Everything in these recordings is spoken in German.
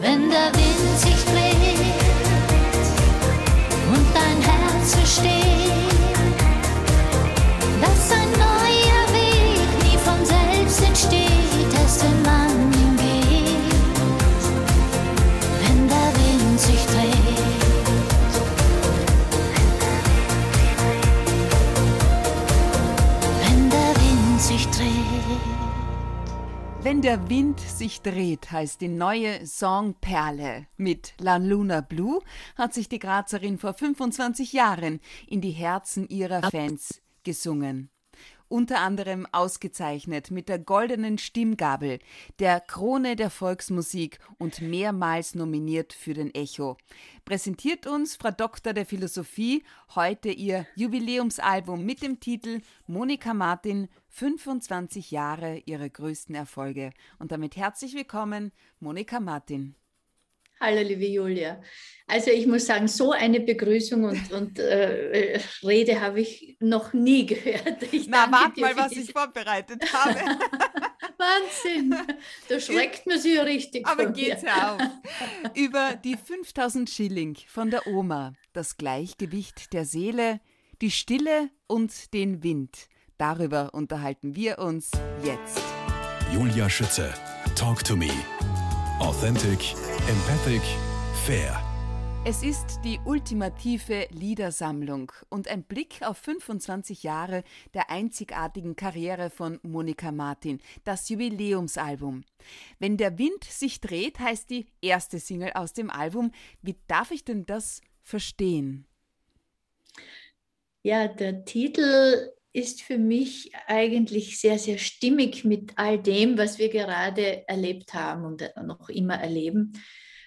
wenn der Wind sich dreht und dein Herz versteht, Wenn der Wind sich dreht, heißt die neue Songperle. Mit La Luna Blue hat sich die Grazerin vor 25 Jahren in die Herzen ihrer Fans gesungen. Unter anderem ausgezeichnet mit der goldenen Stimmgabel, der Krone der Volksmusik und mehrmals nominiert für den Echo. Präsentiert uns Frau Doktor der Philosophie heute ihr Jubiläumsalbum mit dem Titel Monika Martin 25 Jahre ihrer größten Erfolge. Und damit herzlich willkommen, Monika Martin. Hallo, liebe Julia. Also ich muss sagen, so eine Begrüßung und, und äh, Rede habe ich noch nie gehört. Ich Na, danke wart dir mal, was ich vorbereitet habe. Wahnsinn. Da schreckt man sich ja richtig. Aber von geht's ja auf. Über die 5000 Schilling von der Oma, das Gleichgewicht der Seele, die Stille und den Wind. Darüber unterhalten wir uns jetzt. Julia Schütze. Talk to me. Authentic, empathic, fair. Es ist die ultimative Liedersammlung und ein Blick auf 25 Jahre der einzigartigen Karriere von Monika Martin, das Jubiläumsalbum. Wenn der Wind sich dreht, heißt die erste Single aus dem Album. Wie darf ich denn das verstehen? Ja, der Titel ist für mich eigentlich sehr, sehr stimmig mit all dem, was wir gerade erlebt haben und noch immer erleben.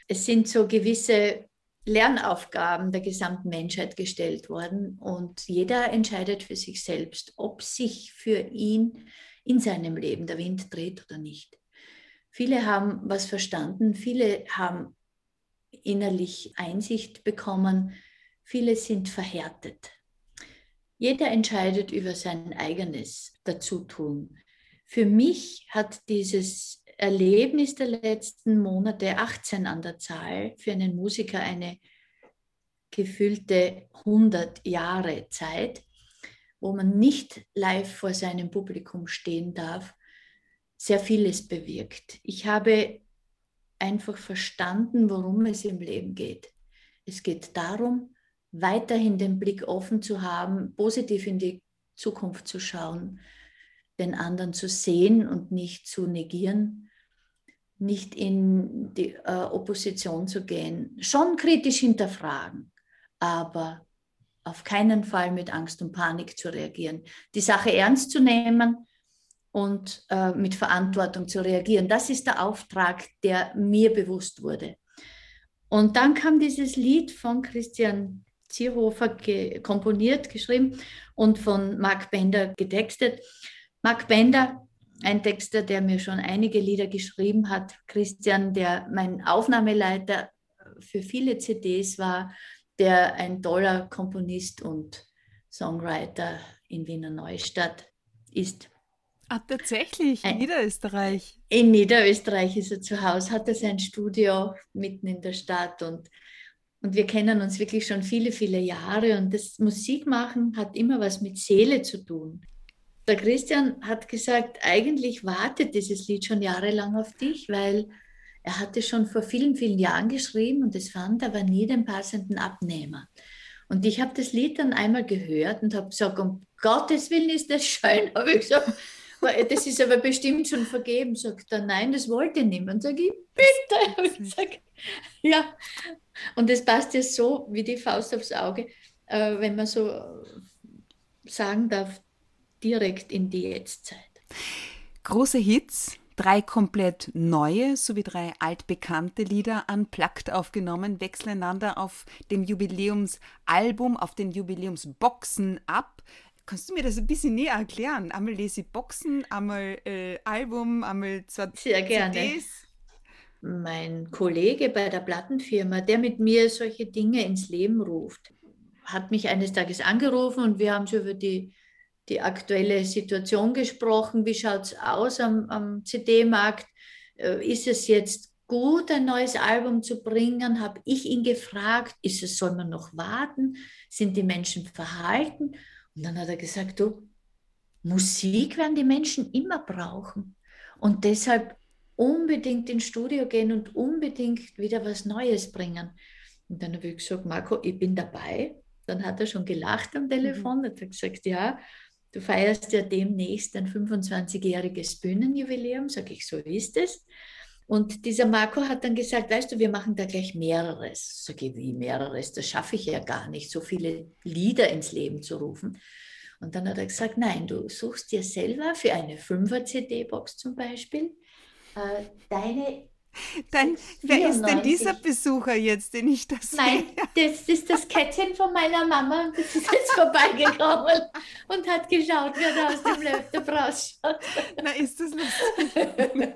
Es sind so gewisse Lernaufgaben der gesamten Menschheit gestellt worden und jeder entscheidet für sich selbst, ob sich für ihn in seinem Leben der Wind dreht oder nicht. Viele haben was verstanden, viele haben innerlich Einsicht bekommen, viele sind verhärtet. Jeder entscheidet über sein eigenes Dazutun. Für mich hat dieses Erlebnis der letzten Monate, 18 an der Zahl, für einen Musiker eine gefühlte 100 Jahre Zeit, wo man nicht live vor seinem Publikum stehen darf, sehr vieles bewirkt. Ich habe einfach verstanden, worum es im Leben geht. Es geht darum, weiterhin den Blick offen zu haben, positiv in die Zukunft zu schauen, den anderen zu sehen und nicht zu negieren, nicht in die äh, Opposition zu gehen, schon kritisch hinterfragen, aber auf keinen Fall mit Angst und Panik zu reagieren, die Sache ernst zu nehmen und äh, mit Verantwortung zu reagieren. Das ist der Auftrag, der mir bewusst wurde. Und dann kam dieses Lied von Christian Zierhofer ge komponiert, geschrieben und von Mark Bender getextet. Mark Bender, ein Texter, der mir schon einige Lieder geschrieben hat, Christian, der mein Aufnahmeleiter für viele CDs war, der ein toller Komponist und Songwriter in Wiener Neustadt ist. Ah, tatsächlich, Ein- Niederösterreich. In Niederösterreich ist er zu Hause, hat er sein Studio mitten in der Stadt und, und wir kennen uns wirklich schon viele, viele Jahre und das Musikmachen hat immer was mit Seele zu tun. Der Christian hat gesagt, eigentlich wartet dieses Lied schon jahrelang auf dich, weil er hatte schon vor vielen, vielen Jahren geschrieben und es fand aber nie den passenden Abnehmer. Und ich habe das Lied dann einmal gehört und habe gesagt, um Gottes Willen ist das schön. Habe ich gesagt, "Aber das ist aber bestimmt schon vergeben. Sagt er, nein, das wollte niemand. Sag ich, bitte. Habe ich gesagt, ja. Und es passt ja so wie die Faust aufs Auge, äh, wenn man so sagen darf, direkt in die Jetztzeit. Große Hits, drei komplett neue sowie drei altbekannte Lieder unplugged aufgenommen, wechseln auf dem Jubiläumsalbum, auf den Jubiläumsboxen ab. Kannst du mir das ein bisschen näher erklären? Einmal lese ich Boxen, einmal äh, Album, einmal zwei Sehr gerne. Mein Kollege bei der Plattenfirma, der mit mir solche Dinge ins Leben ruft, hat mich eines Tages angerufen und wir haben so über die, die aktuelle Situation gesprochen. Wie schaut es aus am, am CD-Markt? Äh, Ist es jetzt gut, ein neues Album zu bringen? Habe ich ihn gefragt, ist es, soll man noch warten? Sind die Menschen verhalten? Und dann hat er gesagt, du, Musik werden die Menschen immer brauchen. Und deshalb unbedingt ins Studio gehen und unbedingt wieder was Neues bringen. Und dann habe ich gesagt, Marco, ich bin dabei. Dann hat er schon gelacht am Telefon und hat gesagt, ja, du feierst ja demnächst ein 25-jähriges Bühnenjubiläum. Sag ich, so ist es. Und dieser Marco hat dann gesagt, weißt du, wir machen da gleich mehreres. Sag ich, wie mehreres? Das schaffe ich ja gar nicht, so viele Lieder ins Leben zu rufen. Und dann hat er gesagt, nein, du suchst dir selber für eine 5er-CD-Box zum Beispiel äh, deine dann, wer ist denn dieser Besucher jetzt, den ich das Nein, sehe? das ist das Kätzchen von meiner Mama und das ist jetzt vorbeigekommen und hat geschaut, wie er aus dem Laptop rausschaut. Na, ist das lustig.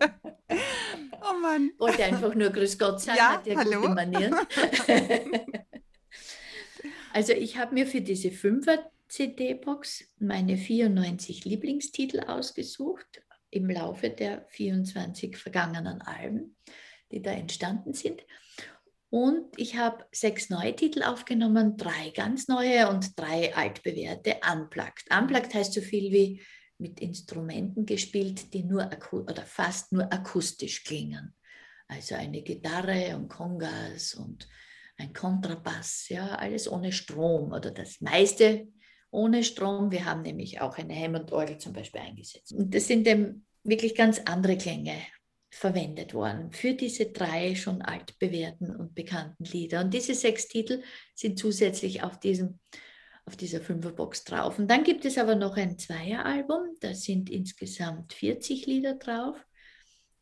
oh Mann. Wollte einfach nur Grüß Gott sagen, ja, hat ja hallo? gute Manieren. also ich habe mir für diese Fünfer CD-Box meine 94 Lieblingstitel ausgesucht im Laufe der 24 vergangenen Alben, die da entstanden sind. Und ich habe sechs neue Titel aufgenommen, drei ganz neue und drei altbewährte unplugged. Unplugged heißt so viel wie mit Instrumenten gespielt, die nur oder fast nur akustisch klingen. Also eine Gitarre und Kongas und ein Kontrabass, ja, alles ohne Strom oder das meiste ohne Strom. Wir haben nämlich auch eine Hammond-Orgel zum Beispiel eingesetzt. Und das sind eben wirklich ganz andere Klänge verwendet worden für diese drei schon altbewährten und bekannten Lieder. Und diese sechs Titel sind zusätzlich auf, diesem, auf dieser Fünferbox drauf. Und dann gibt es aber noch ein Zweieralbum, da sind insgesamt 40 Lieder drauf.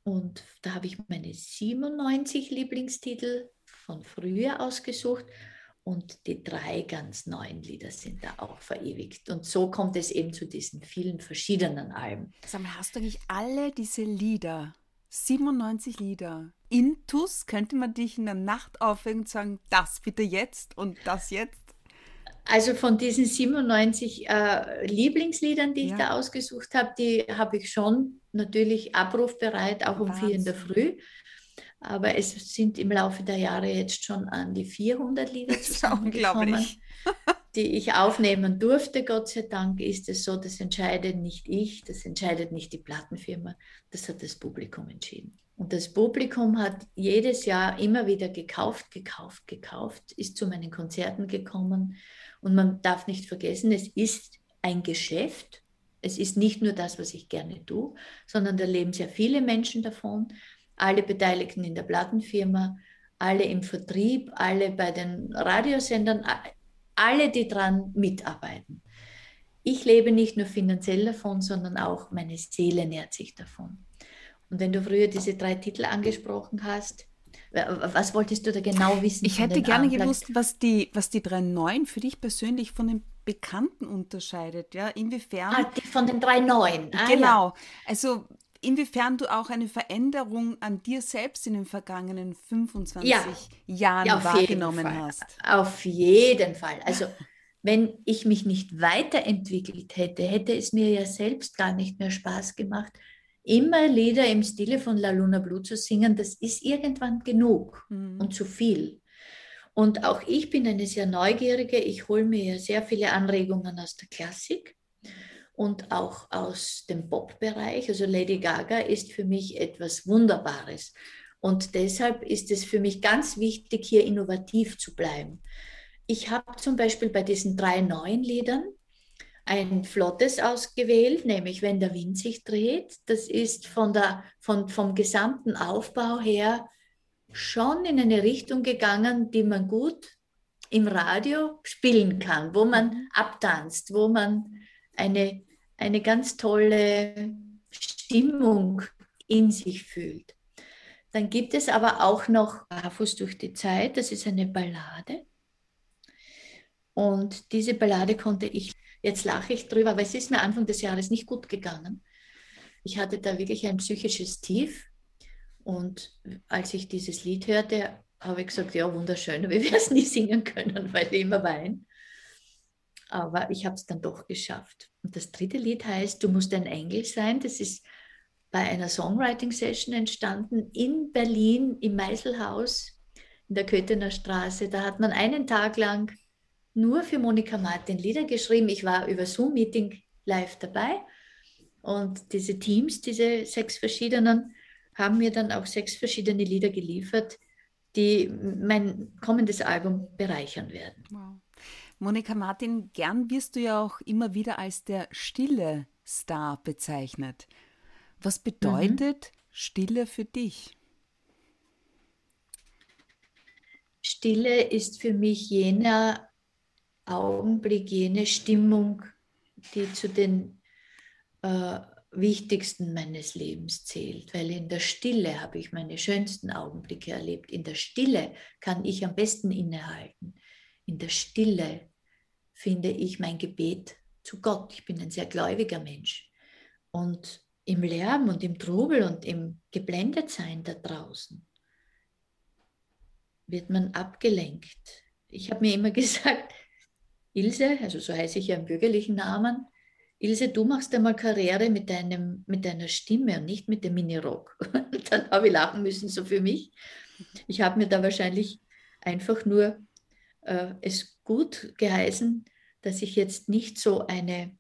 Und da habe ich meine 97 Lieblingstitel von früher ausgesucht und die drei ganz neuen Lieder sind da auch verewigt. Und so kommt es eben zu diesen vielen verschiedenen Alben. Sag mal, hast du eigentlich alle diese Lieder, 97 Lieder, intus? Könnte man dich in der Nacht aufwecken und sagen, das bitte jetzt und das jetzt? Also von diesen 97 äh, Lieblingsliedern, die ja. ich da ausgesucht habe, die habe ich schon natürlich abrufbereit, auch um Wahnsinn. vier in der Früh. Aber es sind im Laufe der Jahre jetzt schon an die 400 Lieder zusammengekommen, die ich aufnehmen durfte. Gott sei Dank ist es so, das entscheidet nicht ich, das entscheidet nicht die Plattenfirma, das hat das Publikum entschieden. Und das Publikum hat jedes Jahr immer wieder gekauft, gekauft, gekauft, ist zu meinen Konzerten gekommen. Und man darf nicht vergessen, es ist ein Geschäft. Es ist nicht nur das, was ich gerne tue, sondern da leben sehr viele Menschen davon alle Beteiligten in der Plattenfirma, alle im Vertrieb, alle bei den Radiosendern, alle, die dran mitarbeiten. Ich lebe nicht nur finanziell davon, sondern auch meine Seele nährt sich davon. Und wenn du früher diese drei Titel angesprochen hast, was wolltest du da genau wissen? Ich hätte gerne Anfang? gewusst, was die, was die drei neuen für dich persönlich von den Bekannten unterscheidet. Ja, inwiefern? Ah, von den drei neuen. Ah, genau. Ja. Also inwiefern du auch eine Veränderung an dir selbst in den vergangenen 25 ja. Jahren ja, wahrgenommen hast. Auf jeden Fall. Also wenn ich mich nicht weiterentwickelt hätte, hätte es mir ja selbst gar nicht mehr Spaß gemacht, immer Lieder im Stile von La Luna Blue zu singen. Das ist irgendwann genug mhm. und zu viel. Und auch ich bin eine sehr neugierige. Ich hole mir ja sehr viele Anregungen aus der Klassik und auch aus dem Pop-Bereich. Also Lady Gaga ist für mich etwas Wunderbares. Und deshalb ist es für mich ganz wichtig, hier innovativ zu bleiben. Ich habe zum Beispiel bei diesen drei neuen Liedern ein flottes ausgewählt, nämlich Wenn der Wind sich dreht. Das ist von der, von, vom gesamten Aufbau her schon in eine Richtung gegangen, die man gut im Radio spielen kann, wo man mhm. abtanzt, wo man eine, eine ganz tolle Stimmung in sich fühlt. Dann gibt es aber auch noch Barfuß durch die Zeit, das ist eine Ballade. Und diese Ballade konnte ich, jetzt lache ich drüber, weil es ist mir Anfang des Jahres nicht gut gegangen. Ich hatte da wirklich ein psychisches Tief. Und als ich dieses Lied hörte, habe ich gesagt, ja, wunderschön, aber ich werde es nie singen können, weil ich immer weine aber ich habe es dann doch geschafft. Und das dritte Lied heißt Du musst ein Engel sein. Das ist bei einer Songwriting-Session entstanden in Berlin im Meiselhaus in der Köthener Straße. Da hat man einen Tag lang nur für Monika Martin Lieder geschrieben. Ich war über Zoom-Meeting live dabei und diese Teams, diese sechs verschiedenen, haben mir dann auch sechs verschiedene Lieder geliefert, die mein kommendes Album bereichern werden. Wow. Monika Martin, gern wirst du ja auch immer wieder als der stille Star bezeichnet. Was bedeutet mhm. Stille für dich? Stille ist für mich jener Augenblick, jene Stimmung, die zu den äh, wichtigsten meines Lebens zählt, weil in der Stille habe ich meine schönsten Augenblicke erlebt. In der Stille kann ich am besten innehalten. In der Stille finde ich mein Gebet zu Gott. Ich bin ein sehr gläubiger Mensch. Und im Lärm und im Trubel und im Geblendetsein da draußen wird man abgelenkt. Ich habe mir immer gesagt, Ilse, also so heiße ich ja im bürgerlichen Namen, Ilse, du machst einmal Karriere mit, deinem, mit deiner Stimme und nicht mit dem Minirock. Dann habe ich lachen müssen, so für mich. Ich habe mir da wahrscheinlich einfach nur äh, es gut geheißen, dass ich jetzt nicht so eine,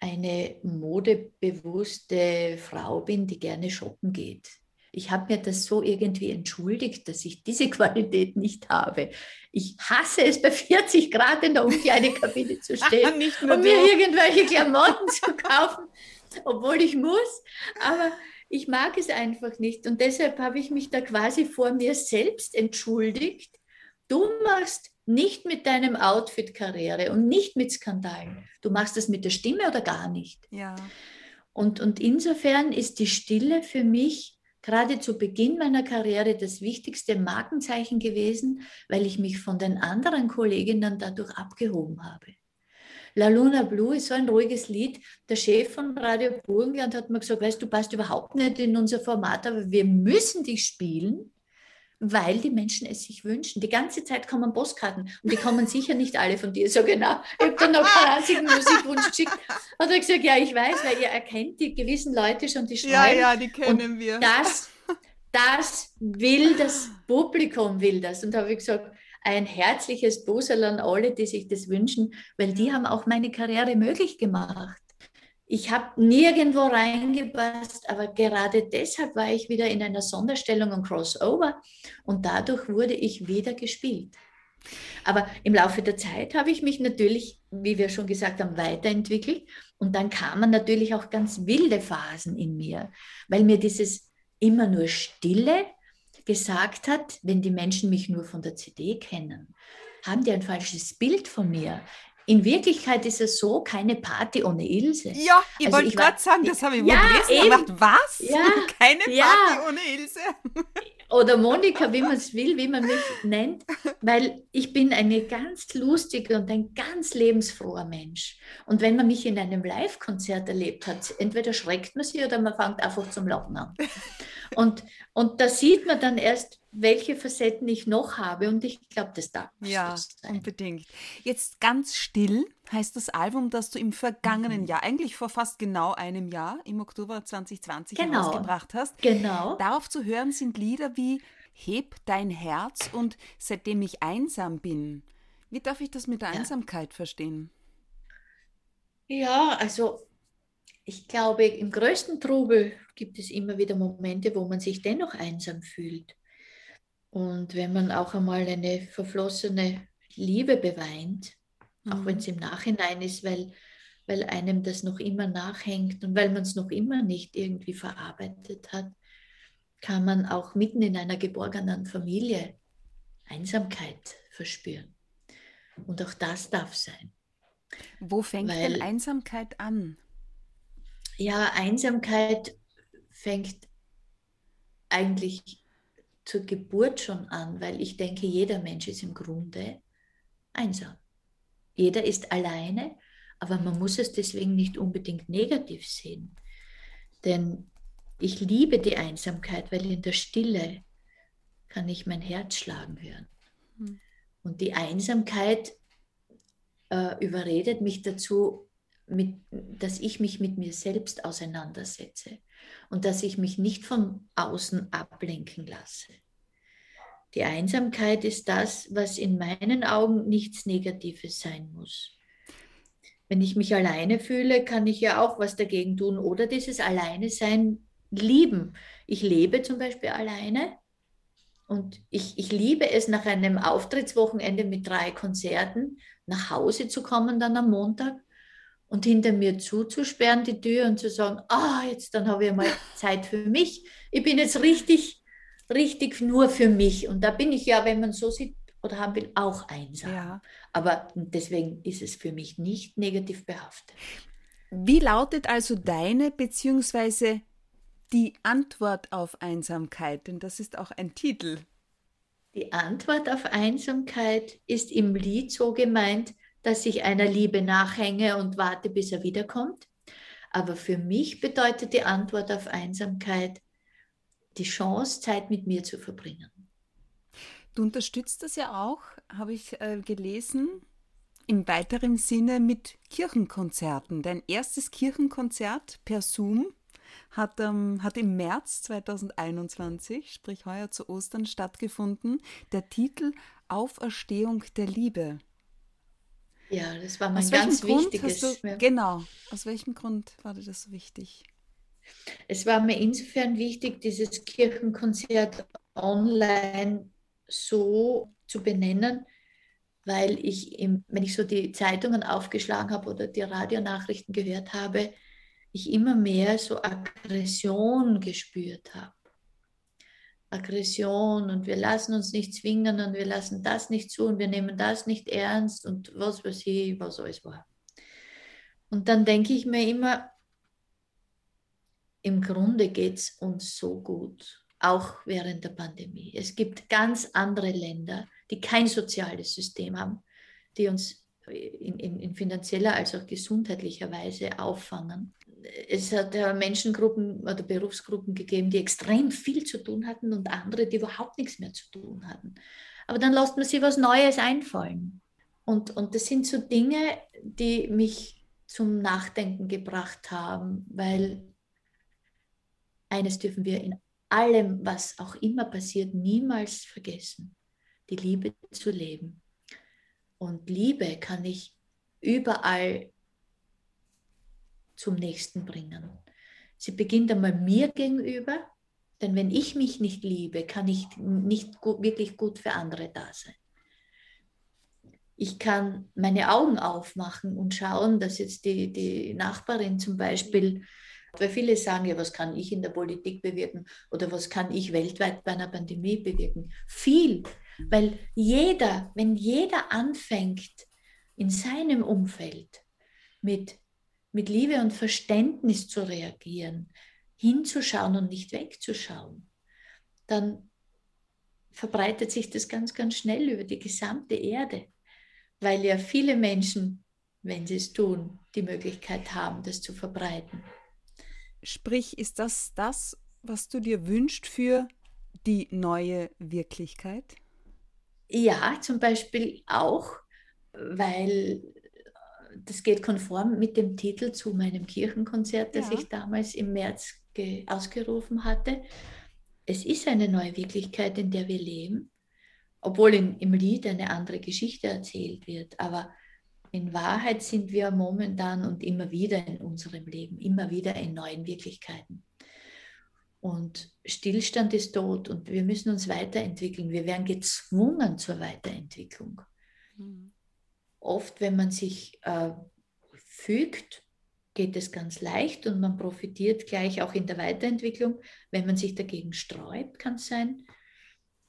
eine modebewusste Frau bin, die gerne shoppen geht ich habe mir das so irgendwie entschuldigt, dass ich diese Qualität nicht habe. Ich hasse es, bei 40 Grad in der Umkleidekabine zu stehen und mir irgendwelche Klamotten zu kaufen, obwohl ich muss. Aber ich mag es einfach nicht. Und deshalb habe ich mich da quasi vor mir selbst entschuldigt. Du machst nicht mit deinem Outfit Karriere und nicht mit Skandalen. Du machst das mit der Stimme oder gar nicht. Ja. Und, und insofern ist die Stille für mich gerade zu Beginn meiner Karriere das wichtigste Markenzeichen gewesen, weil ich mich von den anderen Kolleginnen dadurch abgehoben habe. La Luna Blue ist so ein ruhiges Lied. Der Chef von Radio Burgenland hat mir gesagt, weißt du, passt überhaupt nicht in unser Format, aber wir müssen dich spielen, weil die Menschen es sich wünschen. Die ganze Zeit kommen Postkarten und die kommen sicher nicht alle von dir. So genau. Ich habe dann noch keinen einzigen Musikwunsch geschickt. Hat er gesagt, ja, ich weiß, weil ihr erkennt die gewissen Leute schon, die schreiben. Ja, ja, die kennen und wir. Das, das will das Publikum, will das. Und da habe ich gesagt, ein herzliches Busel an alle, die sich das wünschen, weil die haben auch meine Karriere möglich gemacht ich habe nirgendwo reingepasst, aber gerade deshalb war ich wieder in einer Sonderstellung und Crossover und dadurch wurde ich wieder gespielt. Aber im Laufe der Zeit habe ich mich natürlich, wie wir schon gesagt haben, weiterentwickelt und dann kamen natürlich auch ganz wilde Phasen in mir, weil mir dieses immer nur Stille gesagt hat, wenn die Menschen mich nur von der CD kennen, haben die ein falsches Bild von mir. In Wirklichkeit ist es so, keine Party ohne Ilse. Ja, ich also wollte gerade sagen, das habe ich ja, gelesen. Eben, gedacht, was? Ja, keine Party ja. ohne Ilse. Oder Monika, wie man es will, wie man mich nennt, weil ich bin eine ganz lustige und ein ganz lebensfroher Mensch. Und wenn man mich in einem Live-Konzert erlebt hat, entweder schreckt man sich oder man fängt einfach zum Lachen an. Und, und da sieht man dann erst, welche Facetten ich noch habe und ich glaube, das darf Ja, sein. unbedingt. Jetzt ganz still heißt das Album, das du im vergangenen mhm. Jahr, eigentlich vor fast genau einem Jahr, im Oktober 2020 genau. herausgebracht hast. Genau. Darauf zu hören sind Lieder wie Heb dein Herz und Seitdem ich einsam bin. Wie darf ich das mit der ja. Einsamkeit verstehen? Ja, also ich glaube, im größten Trubel gibt es immer wieder Momente, wo man sich dennoch einsam fühlt. Und wenn man auch einmal eine verflossene Liebe beweint, mhm. auch wenn es im Nachhinein ist, weil, weil einem das noch immer nachhängt und weil man es noch immer nicht irgendwie verarbeitet hat, kann man auch mitten in einer geborgenen Familie Einsamkeit verspüren. Und auch das darf sein. Wo fängt weil, denn Einsamkeit an? Ja, Einsamkeit fängt eigentlich zur Geburt schon an, weil ich denke, jeder Mensch ist im Grunde einsam. Jeder ist alleine, aber man muss es deswegen nicht unbedingt negativ sehen. Denn ich liebe die Einsamkeit, weil in der Stille kann ich mein Herz schlagen hören. Hm. Und die Einsamkeit äh, überredet mich dazu, mit, dass ich mich mit mir selbst auseinandersetze und dass ich mich nicht von außen ablenken lasse. Die Einsamkeit ist das, was in meinen Augen nichts Negatives sein muss. Wenn ich mich alleine fühle, kann ich ja auch was dagegen tun oder dieses Alleine sein lieben. Ich lebe zum Beispiel alleine und ich, ich liebe es, nach einem Auftrittswochenende mit drei Konzerten nach Hause zu kommen, dann am Montag und hinter mir zuzusperren die Tür und zu sagen, ah, jetzt dann habe ich mal Zeit für mich. Ich bin jetzt richtig, richtig nur für mich. Und da bin ich ja, wenn man so sieht oder haben will, auch einsam. Ja. Aber deswegen ist es für mich nicht negativ behaftet. Wie lautet also deine bzw. die Antwort auf Einsamkeit? Denn das ist auch ein Titel. Die Antwort auf Einsamkeit ist im Lied so gemeint, dass ich einer Liebe nachhänge und warte, bis er wiederkommt. Aber für mich bedeutet die Antwort auf Einsamkeit die Chance, Zeit mit mir zu verbringen. Du unterstützt das ja auch, habe ich äh, gelesen, im weiteren Sinne mit Kirchenkonzerten. Dein erstes Kirchenkonzert per Zoom hat, ähm, hat im März 2021, sprich heuer zu Ostern, stattgefunden. Der Titel Auferstehung der Liebe. Ja, das war mein aus ganz wichtiges. Du, ja. Genau. Aus welchem Grund war dir das so wichtig? Es war mir insofern wichtig, dieses Kirchenkonzert online so zu benennen, weil ich, im, wenn ich so die Zeitungen aufgeschlagen habe oder die Radionachrichten gehört habe, ich immer mehr so Aggression gespürt habe. Aggression und wir lassen uns nicht zwingen und wir lassen das nicht zu und wir nehmen das nicht ernst und was weiß ich, was alles war. Und dann denke ich mir immer, im Grunde geht es uns so gut, auch während der Pandemie. Es gibt ganz andere Länder, die kein soziales System haben, die uns in, in, in finanzieller als auch gesundheitlicher Weise auffangen es hat ja Menschengruppen oder Berufsgruppen gegeben, die extrem viel zu tun hatten und andere, die überhaupt nichts mehr zu tun hatten. Aber dann lässt man sich was Neues einfallen. Und, und das sind so Dinge, die mich zum Nachdenken gebracht haben, weil eines dürfen wir in allem, was auch immer passiert, niemals vergessen, die Liebe zu leben. Und Liebe kann ich überall zum Nächsten bringen. Sie beginnt einmal mir gegenüber, denn wenn ich mich nicht liebe, kann ich nicht gut, wirklich gut für andere da sein. Ich kann meine Augen aufmachen und schauen, dass jetzt die, die Nachbarin zum Beispiel, weil viele sagen ja, was kann ich in der Politik bewirken oder was kann ich weltweit bei einer Pandemie bewirken? Viel, weil jeder, wenn jeder anfängt in seinem Umfeld mit mit Liebe und Verständnis zu reagieren, hinzuschauen und nicht wegzuschauen, dann verbreitet sich das ganz, ganz schnell über die gesamte Erde, weil ja viele Menschen, wenn sie es tun, die Möglichkeit haben, das zu verbreiten. Sprich, ist das das, was du dir wünschst für die neue Wirklichkeit? Ja, zum Beispiel auch, weil das geht konform mit dem Titel zu meinem Kirchenkonzert, das ja. ich damals im März ausgerufen hatte. Es ist eine neue Wirklichkeit, in der wir leben, obwohl in, im Lied eine andere Geschichte erzählt wird. Aber in Wahrheit sind wir momentan und immer wieder in unserem Leben, immer wieder in neuen Wirklichkeiten. Und Stillstand ist tot und wir müssen uns weiterentwickeln. Wir werden gezwungen zur Weiterentwicklung. Mhm oft, wenn man sich äh, fügt, geht es ganz leicht und man profitiert gleich auch in der Weiterentwicklung. Wenn man sich dagegen sträubt, kann es sein,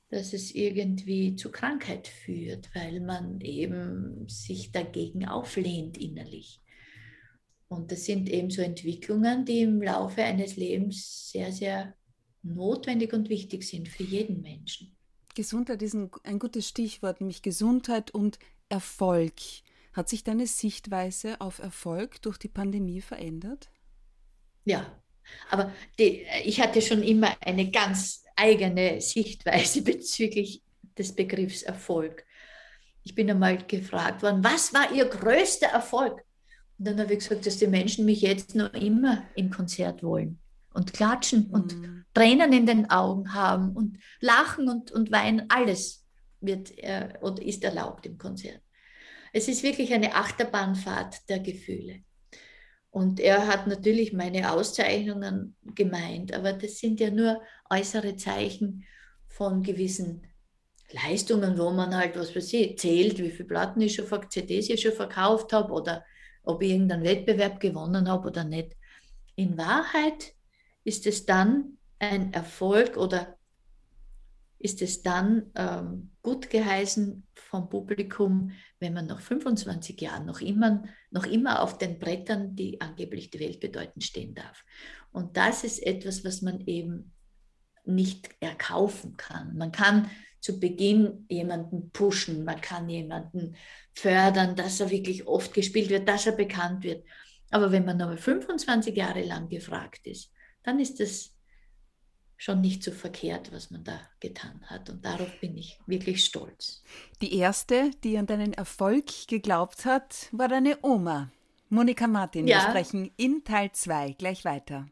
dass es irgendwie zu Krankheit führt, weil man eben sich dagegen auflehnt innerlich. Und das sind eben so Entwicklungen, die im Laufe eines Lebens sehr, sehr notwendig und wichtig sind für jeden Menschen. Gesundheit ist ein, ein gutes Stichwort, nämlich Gesundheit und Erfolg. Hat sich deine Sichtweise auf Erfolg durch die Pandemie verändert? Ja, aber die, ich hatte schon immer eine ganz eigene Sichtweise bezüglich des Begriffs Erfolg. Ich bin einmal gefragt worden, was war Ihr größter Erfolg? Und dann habe ich gesagt, dass die Menschen mich jetzt noch immer im Konzert wollen und klatschen und Mhm. Tränen in den Augen haben und lachen und, und weinen. Alles wird äh, oder ist erlaubt im Konzert. Es ist wirklich eine Achterbahnfahrt der Gefühle. Und er hat natürlich meine Auszeichnungen gemeint, aber das sind ja nur äußere Zeichen von gewissen Leistungen, wo man halt, was weiß ich, zählt, wie viele Platten ich schon, ver- CDs ich schon verkauft habe oder ob ich irgendeinen Wettbewerb gewonnen habe oder nicht. In Wahrheit ist es dann ein Erfolg oder ist es dann ähm, gut geheißen vom Publikum, wenn man nach 25 Jahren noch immer, noch immer auf den Brettern, die angeblich die Welt bedeuten, stehen darf. Und das ist etwas, was man eben nicht erkaufen kann. Man kann zu Beginn jemanden pushen, man kann jemanden fördern, dass er wirklich oft gespielt wird, dass er bekannt wird. Aber wenn man aber 25 Jahre lang gefragt ist, dann ist es schon nicht so verkehrt, was man da getan hat. Und darauf bin ich wirklich stolz. Die erste, die an deinen Erfolg geglaubt hat, war deine Oma. Monika Martin, wir Ja. sprechen in Teil 2 gleich weiter.